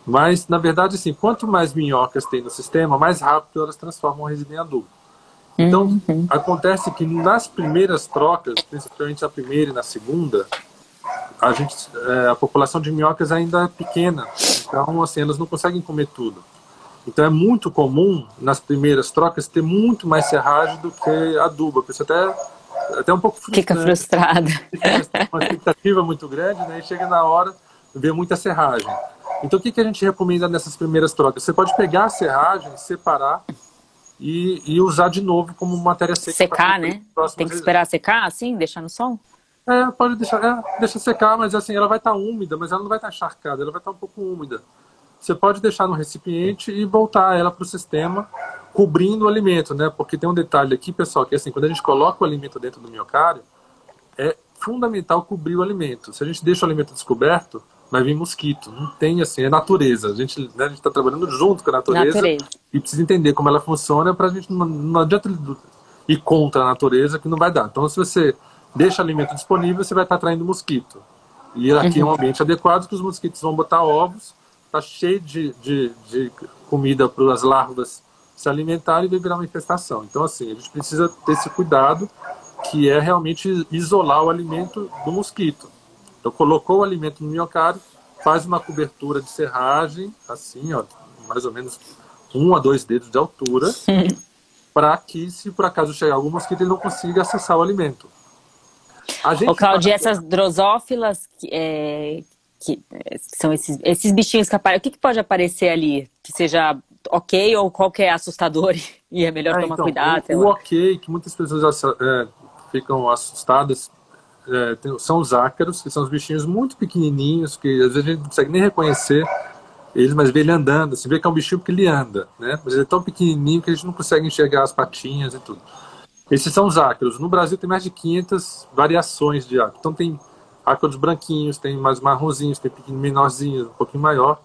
Mas, na verdade, assim, quanto mais minhocas tem no sistema, mais rápido elas transformam o resíduo em adubo. Então, uhum. acontece que nas primeiras trocas, principalmente a primeira e na segunda, a, gente, é, a população de minhocas ainda é pequena. Então, assim, elas não conseguem comer tudo. Então, é muito comum, nas primeiras trocas, ter muito mais serragem do que adubo. A pessoa até, até um pouco frustrada. Fica frustrada. Uma expectativa muito grande, né? E chega na hora, vê muita serragem. Então, o que, que a gente recomenda nessas primeiras trocas? Você pode pegar a serragem, separar e, e usar de novo como matéria seca. Secar, né? Tem que esperar secar, assim, deixar no sol? É, pode deixar, é, deixa secar, mas assim, ela vai estar tá úmida, mas ela não vai estar tá encharcada, ela vai estar tá um pouco úmida. Você pode deixar no recipiente e voltar ela para o sistema, cobrindo o alimento, né? Porque tem um detalhe aqui, pessoal, que assim, quando a gente coloca o alimento dentro do miocárdio, é fundamental cobrir o alimento. Se a gente deixa o alimento descoberto, vai vir mosquito. Não tem assim, é natureza. A gente né, está trabalhando junto com a natureza, natureza, e precisa entender como ela funciona para a gente não, não adianta ir contra a natureza que não vai dar. Então, se você deixa alimento disponível, você vai estar tá atraindo mosquito. E aqui uhum. é um ambiente adequado que os mosquitos vão botar ovos, está cheio de, de, de comida para as larvas se alimentarem e vai virar uma infestação. Então, assim, a gente precisa ter esse cuidado que é realmente isolar o alimento do mosquito. Então, colocou o alimento no miocárdio, faz uma cobertura de serragem, assim, ó, mais ou menos um a dois dedos de altura, para que, se por acaso chegar algum mosquito, ele não consiga acessar o alimento. A gente Ô, Claudia, essas drosófilas, é, que são esses, esses bichinhos que aparecem, o que, que, pode aparecer ali? Que seja ok ou qual que é assustador e é melhor é, tomar então, cuidado? O, o ok, que muitas pessoas é, ficam assustadas, é, são os ácaros, que são os bichinhos muito pequenininhos, que às vezes a gente não consegue nem reconhecer eles, mas vê ele andando, assim, vê que é um bichinho porque ele anda, né? Mas ele é tão pequenininho que a gente não consegue enxergar as patinhas e tudo. Esses são os ácaros. No Brasil tem mais de 500 variações de ácaro. Então tem ácaros branquinhos, tem mais marronzinhos, tem menorzinhos, um pouquinho maior.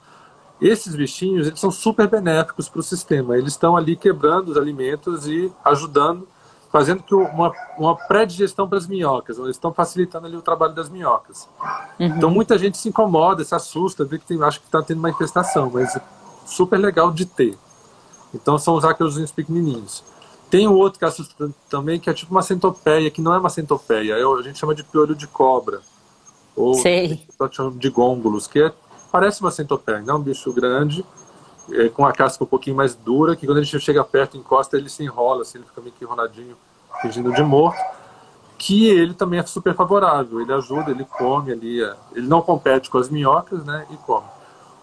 Esses bichinhos, eles são super benéficos para o sistema. Eles estão ali quebrando os alimentos e ajudando, fazendo que uma, uma pré-digestão para as minhocas. Eles estão facilitando ali o trabalho das minhocas. Uhum. Então muita gente se incomoda, se assusta, vê que tem, acha que está tendo uma infestação, mas é super legal de ter. Então são os ácaros pequenininhos. Tem um outro que assusta também, que é tipo uma centopeia, que não é uma centopeia, é, a gente chama de piolho de cobra. Ou Sei. de gôngulos, que é, parece uma centopeia, não é um bicho grande, é, com a casca um pouquinho mais dura, que quando a gente chega perto, encosta, ele se enrola, assim, ele fica meio que enroladinho, fingindo de morto. Que ele também é super favorável, ele ajuda, ele come ali, é, ele não compete com as minhocas, né, e come.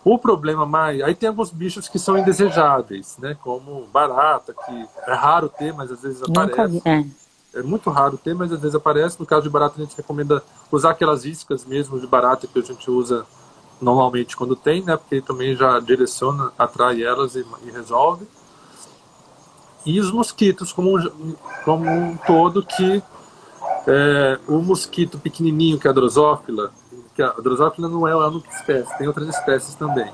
O problema mais. Aí tem alguns bichos que são indesejáveis, né? Como barata, que é raro ter, mas às vezes aparece. É. é. muito raro ter, mas às vezes aparece. No caso de barata, a gente recomenda usar aquelas iscas mesmo de barata que a gente usa normalmente quando tem, né? Porque também já direciona, atrai elas e, e resolve. E os mosquitos, como, como um todo, que é, o mosquito pequenininho, que é a drosófila, que a drosófila não é a única espécie, tem outras espécies também.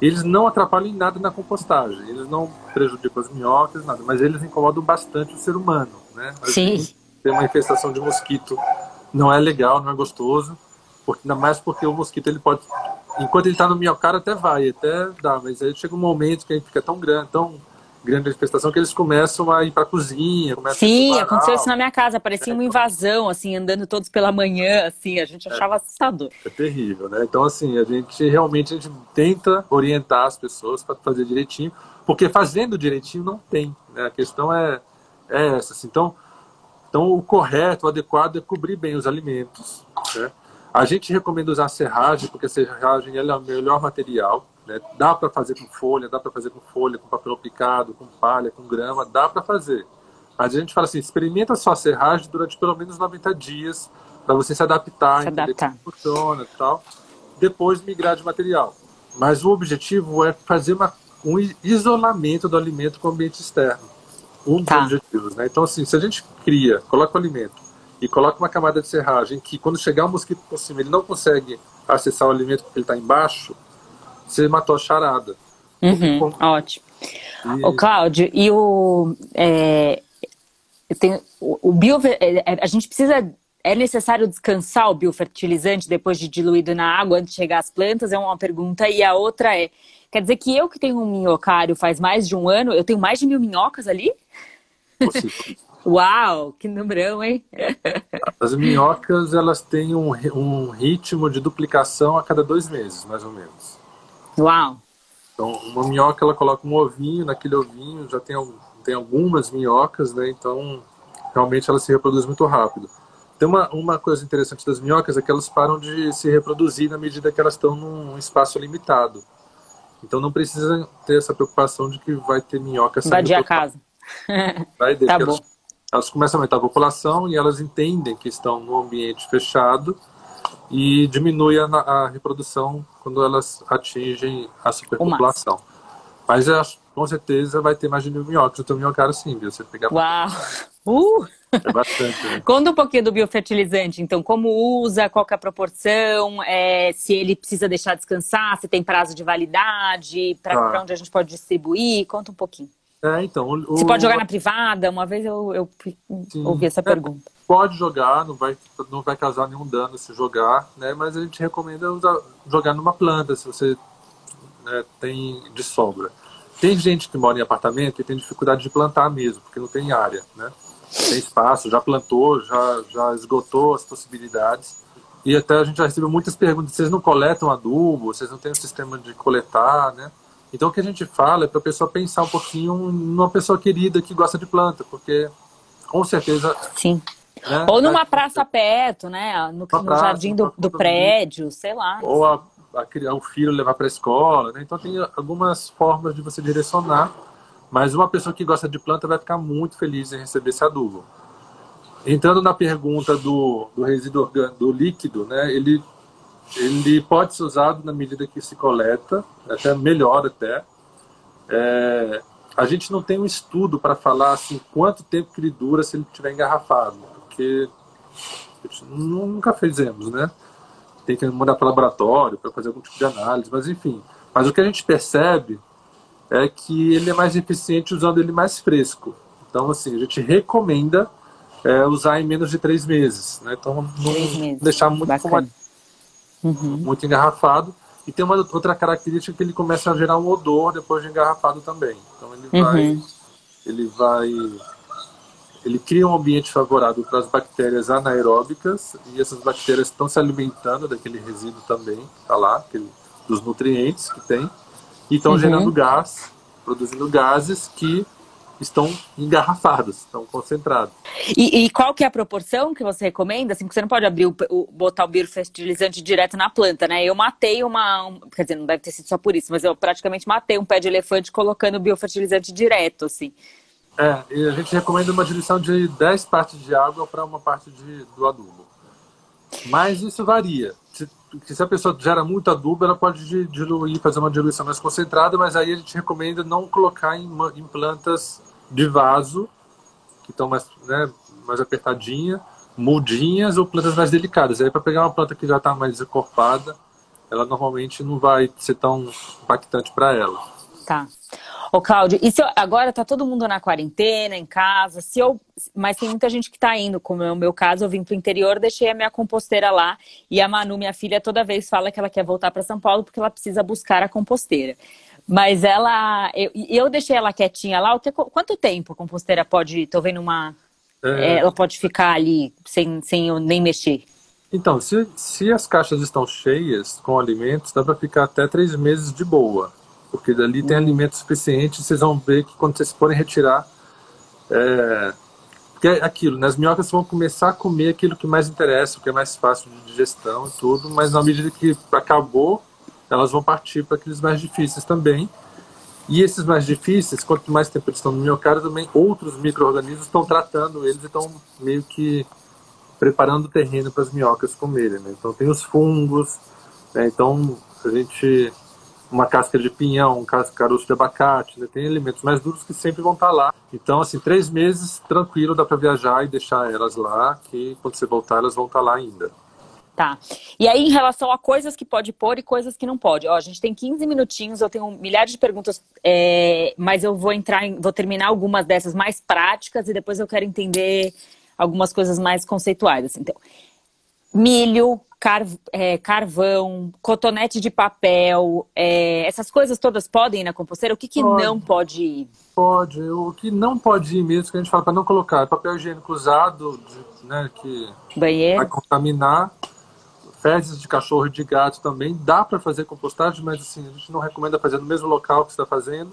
Eles não atrapalham em nada na compostagem, eles não prejudicam as minhocas, nada, mas eles incomodam bastante o ser humano, né? Sim. Ter uma infestação de mosquito não é legal, não é gostoso, porque, ainda mais porque o mosquito ele pode, enquanto ele está no minhocário até vai, até dá, mas aí chega um momento que ele fica tão grande, tão grande manifestação que eles começam a ir para a cozinha. Sim, aconteceu isso na minha casa. Parecia é, uma invasão, assim, andando todos pela manhã, assim. A gente é. achava é, assustador. É terrível, né? Então, assim, a gente realmente a gente tenta orientar as pessoas para fazer direitinho, porque fazendo direitinho não tem. Né? A questão é, é essa. Assim. Então, então, o correto, o adequado é cobrir bem os alimentos. Né? A gente recomenda usar serragem, porque a serragem é o melhor material. Né? Dá para fazer com folha, dá para fazer com folha, com papel picado, com palha, com grama, dá para fazer. Mas a gente fala assim, experimenta só a serragem durante pelo menos 90 dias para você se adaptar, se entender adaptar. como funciona e tal. Depois migrar de material. Mas o objetivo é fazer uma, um isolamento do alimento com o ambiente externo. Um dos tá. objetivos, né? Então, assim, se a gente cria, coloca o alimento e coloca uma camada de serragem que quando chegar o mosquito por cima ele não consegue acessar o alimento porque ele está embaixo, você matou a charada. Uhum, Como... Ótimo. E... O Cláudio, e o. É, tenho, o, o bio, é, é, a gente precisa. É necessário descansar o biofertilizante depois de diluído na água antes de chegar às plantas? É uma pergunta. E a outra é: quer dizer que eu que tenho um minhocário faz mais de um ano, eu tenho mais de mil minhocas ali? Possível. Uau, que numerão, hein? As minhocas, elas têm um, um ritmo de duplicação a cada dois meses, mais ou menos. Uau! Então, uma minhoca, ela coloca um ovinho, naquele ovinho já tem, tem algumas minhocas, né? Então, realmente ela se reproduz muito rápido. Tem uma, uma coisa interessante das minhocas é que elas param de se reproduzir na medida que elas estão num espaço limitado. Então não precisa ter essa preocupação de que vai ter minhoca saindo. Invadir a casa. Vai tá elas, elas começam a aumentar a população e elas entendem que estão num ambiente fechado e diminui a, a reprodução quando elas atingem a superpopulação. Mas eu acho, com certeza vai ter mais de mil minhocas. Eu tenho minhocário sim, viu? Você pegar. Uau! Uh! É bastante. Né? Conta um pouquinho do biofertilizante, então, como usa, qual é a proporção, é, se ele precisa deixar descansar, se tem prazo de validade, para ah. onde a gente pode distribuir, conta um pouquinho. É, então. O, Você pode jogar na privada? Uma vez eu, eu ouvi essa é, pergunta. Pode jogar, não vai, não vai causar nenhum dano se jogar, né? Mas a gente recomenda usar, jogar numa planta, se você né, tem de sobra. Tem gente que mora em apartamento e tem dificuldade de plantar mesmo, porque não tem área, né? Tem espaço, já plantou, já, já esgotou as possibilidades. E até a gente já recebeu muitas perguntas, vocês não coletam adubo, vocês não têm um sistema de coletar, né? Então o que a gente fala é para a pessoa pensar um pouquinho numa pessoa querida que gosta de planta, porque com certeza. Sim. Né, Ou numa praça perto, né? No, no praça, jardim do, do prédio, sei lá. Ou a, a, o filho levar para a escola. Né? Então tem algumas formas de você direcionar, mas uma pessoa que gosta de planta vai ficar muito feliz em receber esse adubo. Entrando na pergunta do, do resíduo orgânico, do líquido, né? Ele ele pode ser usado na medida que se coleta, até melhor até. É, a gente não tem um estudo para falar assim quanto tempo que ele dura se ele estiver engarrafado, porque nunca fizemos, né? Tem que mandar para o laboratório para fazer algum tipo de análise, mas enfim. Mas o que a gente percebe é que ele é mais eficiente usando ele mais fresco. Então, assim, a gente recomenda é, usar em menos de três meses, né? Então, não deixar muito uhum. muito engarrafado. E tem uma outra característica que ele começa a gerar um odor depois de engarrafado também. Então ele uhum. vai, ele vai, ele cria um ambiente favorável para as bactérias anaeróbicas e essas bactérias estão se alimentando daquele resíduo também, tá lá, aquele, dos nutrientes que tem, e estão uhum. gerando gás, produzindo gases que estão engarrafados, estão concentrados. E, e, qual que é a proporção que você recomenda? Assim, porque você não pode abrir o, o botar o biofertilizante direto na planta, né? Eu matei uma, um, quer dizer, não deve ter sido só por isso, mas eu praticamente matei um pé de elefante colocando biofertilizante direto, assim. É, e a gente recomenda uma diluição de 10 partes de água para uma parte de, do adubo. Mas isso varia. Se, se a pessoa gera muito adubo, ela pode diluir, fazer uma diluição mais concentrada, mas aí a gente recomenda não colocar em, em plantas de vaso, que estão mais, né, mais apertadinha, mudinhas ou plantas mais delicadas. Aí para pegar uma planta que já está mais encorpada, ela normalmente não vai ser tão impactante para ela. Tá. Ô, Cláudio, e se eu, agora tá todo mundo na quarentena, em casa, se eu, mas tem muita gente que tá indo, como é o meu caso, eu vim pro interior, deixei a minha composteira lá, e a Manu, minha filha, toda vez fala que ela quer voltar para São Paulo porque ela precisa buscar a composteira. Mas ela. Eu, eu deixei ela quietinha lá. O que, quanto tempo a composteira pode. Tô vendo uma. É... Ela pode ficar ali sem, sem eu nem mexer. Então, se, se as caixas estão cheias com alimentos, dá para ficar até três meses de boa. Porque dali tem hum. alimento suficiente. Vocês vão ver que quando vocês forem retirar. É, porque é aquilo, né? as minhocas vão começar a comer aquilo que mais interessa, o que é mais fácil de digestão e tudo, mas na medida que acabou, elas vão partir para aqueles mais difíceis também. E esses mais difíceis, quanto mais tempo eles estão no miocárdio, também outros micro-organismos estão tratando eles e estão meio que preparando o terreno para as minhocas comerem. Né? Então tem os fungos, né? então a gente uma casca de pinhão, um caroço de abacate, né? tem elementos mais duros que sempre vão estar lá. Então, assim, três meses tranquilo, dá para viajar e deixar elas lá, que quando você voltar elas vão estar lá ainda. Tá. E aí, em relação a coisas que pode pôr e coisas que não pode. Ó, a gente tem 15 minutinhos, eu tenho milhares de perguntas, é, mas eu vou entrar em, vou terminar algumas dessas mais práticas e depois eu quero entender algumas coisas mais conceituais. Assim. Então, milho, car, é, carvão, cotonete de papel, é, essas coisas todas podem ir na composteira? O que, que pode. não pode ir? Pode. O que não pode ir mesmo, que a gente fala para não colocar, é papel higiênico usado, né, que Banheiro. vai contaminar fezes de cachorro e de gato também dá para fazer compostagem, mas assim, a gente não recomenda fazer no mesmo local que está fazendo,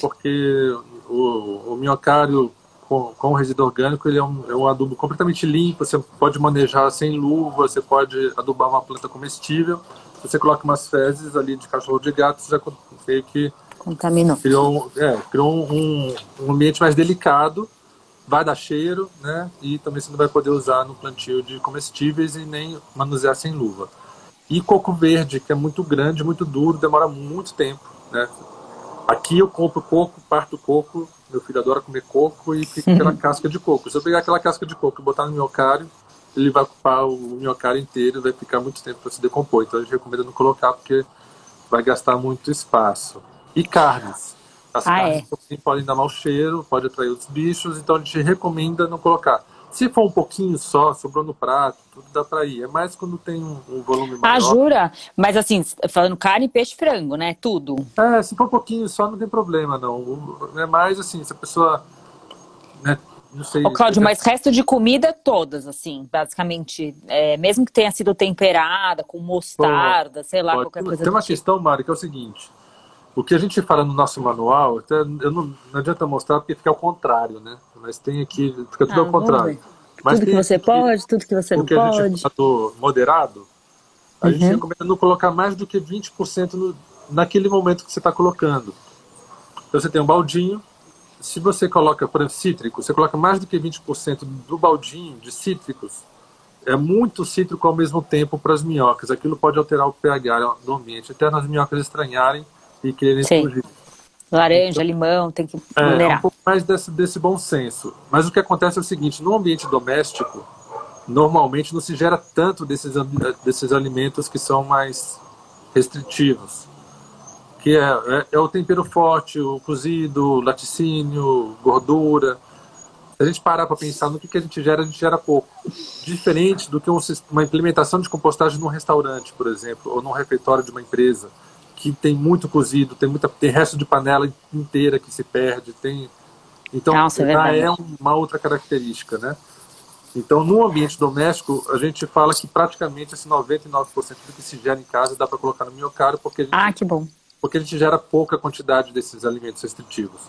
porque o, o minhocário com, com resíduo orgânico ele é um, é um adubo completamente limpo, você pode manejar sem luva, você pode adubar uma planta comestível. Se você coloca umas fezes ali de cachorro de gato, você já meio que contaminou. Criou, é, criou um, um ambiente mais delicado vai dar cheiro, né? E também você não vai poder usar no plantio de comestíveis e nem manusear sem luva. E coco verde, que é muito grande, muito duro, demora muito tempo, né? Aqui eu compro coco, parto coco, meu filho adora comer coco e fica aquela casca de coco. Se eu pegar aquela casca de coco e botar no miocário, ele vai ocupar o miocário inteiro e vai ficar muito tempo para se decompor. Então a gente recomenda não colocar porque vai gastar muito espaço. E carnes. As ah, carnes é? podem dar mau cheiro, pode atrair os bichos, então a gente recomenda não colocar. Se for um pouquinho só, sobrou no prato, tudo dá pra ir. É mais quando tem um, um volume maior. Ah, jura? Mas assim, falando carne, peixe, frango, né? Tudo. É, se for um pouquinho só, não tem problema, não. É mais assim, se a pessoa. Né, não sei. Ô, Cláudio, mas resto de comida, todas, assim, basicamente. É, mesmo que tenha sido temperada, com mostarda, sei lá, pode. qualquer coisa. Tem uma tipo. questão, Mari, que é o seguinte O que a gente fala no nosso manual, até, eu não, não adianta mostrar porque fica ao contrário, né? Mas tem aqui, fica tudo ah, ao contrário. Mas tudo que você aqui, pode, tudo que você não pode. O que a gente fala moderado, a uhum. gente recomenda não colocar mais do que 20% no, naquele momento que você está colocando. Então você tem um baldinho, se você coloca, por exemplo, cítrico, você coloca mais do que 20% do baldinho de cítricos, é muito cítrico ao mesmo tempo para as minhocas. Aquilo pode alterar o pH do ambiente, até nas minhocas estranharem e quererem Sim. fugir. Laranja, então, limão, tem que moderar. É, um pouco mais desse, desse bom senso. Mas o que acontece é o seguinte, no ambiente doméstico, normalmente não se gera tanto desses, desses alimentos que são mais restritivos. Que é, é, é o tempero forte, o cozido, o laticínio, gordura. Se a gente parar para pensar no que, que a gente gera, a gente gera pouco. Diferente do que um, uma implementação de compostagem num restaurante, por exemplo, ou num refeitório de uma empresa, que tem muito cozido, tem, muita, tem resto de panela inteira que se perde, tem... Então, Nossa, é, é uma outra característica, né? Então, no ambiente doméstico, a gente fala que praticamente esse 99% do que se gera em casa dá para colocar no miocárdio, porque a gente, ah, que bom. porque a gente gera pouca quantidade desses alimentos restritivos.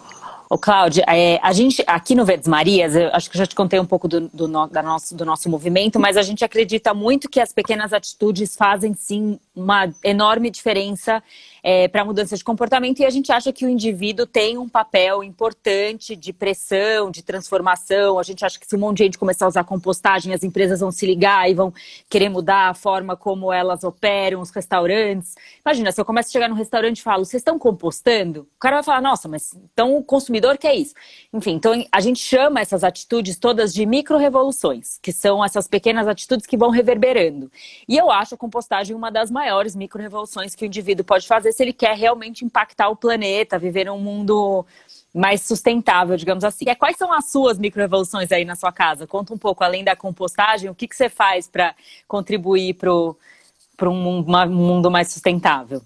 Ô, Cláudia, é, a gente aqui no Verdes Marias, eu acho que já te contei um pouco do, do, no, da nosso, do nosso movimento, mas a gente acredita muito que as pequenas atitudes fazem sim uma enorme diferença é, para a mudança de comportamento e a gente acha que o indivíduo tem um papel importante de pressão, de transformação. A gente acha que se um monte de gente começar a usar compostagem, as empresas vão se ligar e vão querer mudar a forma como elas operam, os restaurantes. Imagina, se eu começo a chegar no restaurante e falo, vocês estão compostando? O cara vai falar, nossa, mas então o consumidor quer isso. Enfim, então a gente chama essas atitudes todas de micro-revoluções, que são essas pequenas atitudes que vão reverberando. E eu acho a compostagem uma das maiores micro-revoluções que o indivíduo pode fazer se ele quer realmente impactar o planeta, viver num mundo mais sustentável, digamos assim. É, quais são as suas microevoluções aí na sua casa? Conta um pouco, além da compostagem, o que, que você faz para contribuir para um mundo mais sustentável?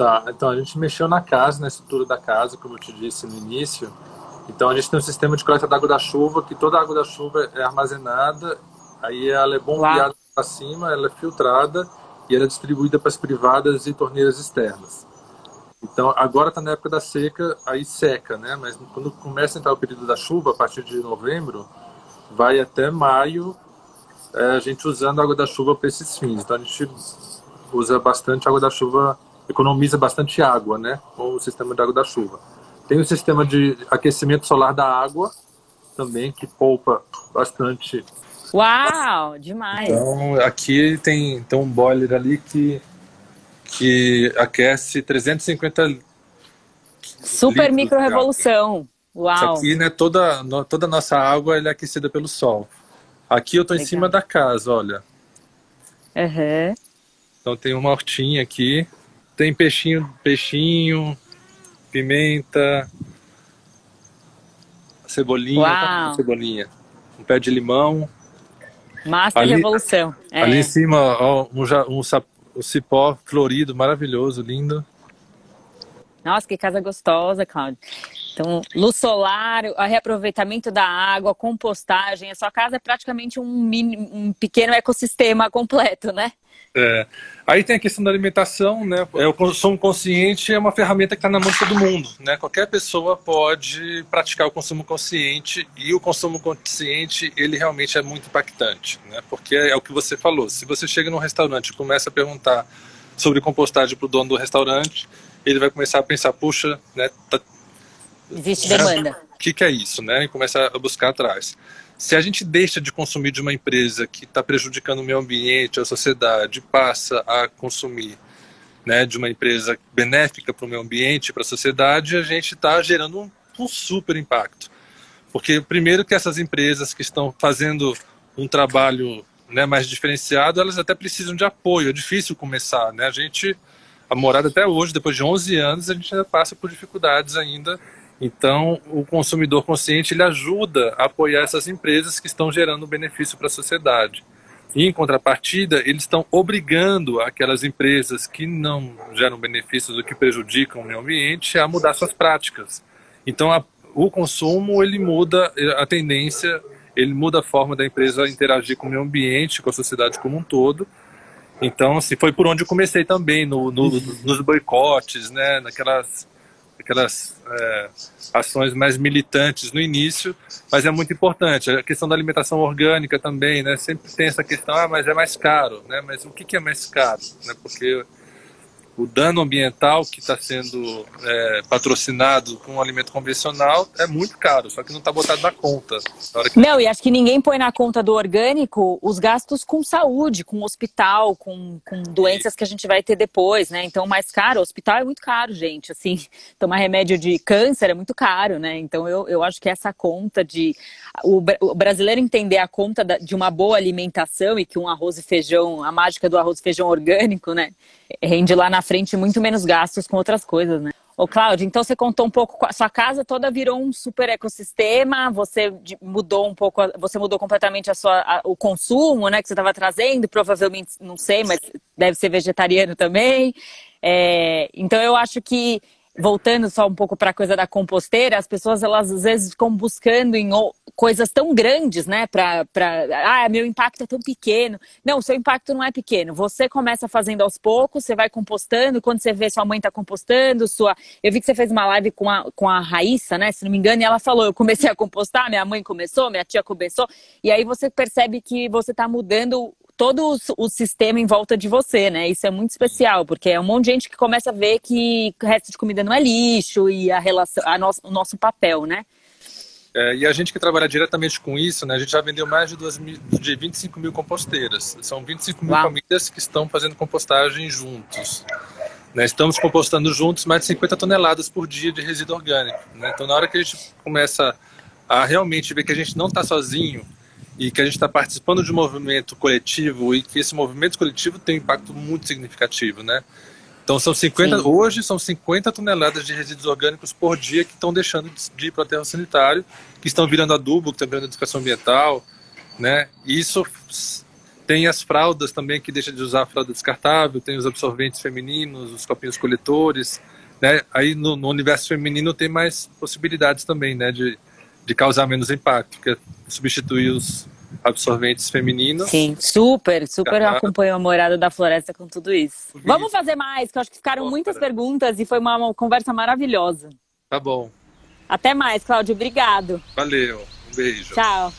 Tá, então a gente mexeu na casa, na estrutura da casa, como eu te disse no início. Então a gente tem um sistema de coleta da água da chuva, que toda a água da chuva é armazenada, aí ela é bombeada para cima, ela é filtrada e era distribuída para as privadas e torneiras externas. Então, agora está na época da seca, aí seca, né? Mas quando começa a entrar o período da chuva, a partir de novembro, vai até maio, é, a gente usando a água da chuva para esses fins. Então, a gente usa bastante água da chuva, economiza bastante água, né? Com o sistema de água da chuva. Tem o sistema de aquecimento solar da água, também, que poupa bastante Uau, demais. Então, aqui tem, tem um boiler ali que, que aquece 350 Super micro revolução. Uau. Isso aqui, né, toda, toda a nossa água é aquecida pelo sol. Aqui eu tô Legal. em cima da casa, olha. Uhum. Então tem uma hortinha aqui. Tem peixinho, peixinho, pimenta, cebolinha, Uau. cebolinha, um pé de limão. Master ali, Revolução. É. Ali em cima, ó, um, um, um cipó florido, maravilhoso, lindo. Nossa, que casa gostosa, Cláudio. Então, luz solar, reaproveitamento da água, compostagem. A sua casa é praticamente um, mini, um pequeno ecossistema completo, né? É. Aí tem a questão da alimentação, né? É, o consumo consciente é uma ferramenta que está na mão de todo mundo, né? Qualquer pessoa pode praticar o consumo consciente e o consumo consciente ele realmente é muito impactante, né? Porque é o que você falou. Se você chega num restaurante e começa a perguntar sobre compostagem para o dono do restaurante, ele vai começar a pensar, puxa, né? Tá, Existe demanda. O que, que é isso, né? E começa a buscar atrás. Se a gente deixa de consumir de uma empresa que está prejudicando o meio ambiente, a sociedade, passa a consumir né, de uma empresa benéfica para o meio ambiente, para a sociedade, a gente está gerando um, um super impacto. Porque, primeiro, que essas empresas que estão fazendo um trabalho né, mais diferenciado, elas até precisam de apoio. É difícil começar. Né? A gente, a morada até hoje, depois de 11 anos, a gente ainda passa por dificuldades ainda então, o consumidor consciente ele ajuda a apoiar essas empresas que estão gerando benefício para a sociedade. E, em contrapartida, eles estão obrigando aquelas empresas que não geram benefícios ou que prejudicam o meio ambiente a mudar suas práticas. Então, a, o consumo ele muda a tendência, ele muda a forma da empresa interagir com o meio ambiente, com a sociedade como um todo. Então, assim, foi por onde eu comecei também, no, no, nos boicotes, né, naquelas aquelas é, ações mais militantes no início, mas é muito importante. A questão da alimentação orgânica também, né? Sempre tem essa questão, ah, mas é mais caro, né? Mas o que, que é mais caro? Né? Porque o dano ambiental que está sendo é, patrocinado com um alimento convencional é muito caro, só que não está botado na conta. Na que... Não, e acho que ninguém põe na conta do orgânico os gastos com saúde, com hospital, com, com doenças que a gente vai ter depois, né? Então, mais caro, o hospital é muito caro, gente. Assim, tomar remédio de câncer é muito caro, né? Então, eu, eu acho que essa conta de. O, o brasileiro entender a conta da, de uma boa alimentação e que um arroz e feijão, a mágica do arroz e feijão orgânico, né? Rende lá na frente muito menos gastos com outras coisas, né? Ô, Cláudia, então você contou um pouco, sua casa toda virou um super ecossistema, você mudou um pouco, você mudou completamente a sua, a, o consumo, né, que você estava trazendo, provavelmente, não sei, mas deve ser vegetariano também. É, então eu acho que voltando só um pouco para a coisa da composteira, as pessoas elas às vezes ficam buscando em coisas tão grandes, né? Para, ah, meu impacto é tão pequeno. Não, seu impacto não é pequeno. Você começa fazendo aos poucos, você vai compostando. Quando você vê sua mãe está compostando, sua. Eu vi que você fez uma live com a, com a Raíssa, né? Se não me engano, e ela falou: eu comecei a compostar, minha mãe começou, minha tia começou. E aí você percebe que você está mudando todo o, sistema em volta de você, né? Isso é muito especial, porque é um monte de gente que começa a ver que o resto de comida não é lixo e a relação, a nosso, o nosso papel, né? É, e a gente que trabalha diretamente com isso, né, a gente já vendeu mais de, 2 mil, de 25 mil composteiras. São 25 mil Uau. famílias que estão fazendo compostagem juntos. Né, estamos compostando juntos mais de 50 toneladas por dia de resíduo orgânico. Né? Então, na hora que a gente começa a realmente ver que a gente não está sozinho, e que a gente está participando de um movimento coletivo e que esse movimento coletivo tem um impacto muito significativo, né? Então são 50, Sim. hoje são 50 toneladas de resíduos orgânicos por dia que estão deixando de ir para o aterro sanitário, que estão virando adubo, que estão virando educação ambiental, né? Isso tem as fraldas também que deixa de usar a fralda descartável, tem os absorventes femininos, os copinhos coletores, né? Aí no, no universo feminino tem mais possibilidades também, né? De, de causar menos impacto, que é substituir os absorventes femininos. Sim, super, super ah, acompanho a morada da floresta com tudo isso. Vamos fazer mais, que eu acho que ficaram muitas perguntas e foi uma, uma conversa maravilhosa. Tá bom. Até mais, Cláudio. Obrigado. Valeu. Um beijo. Tchau.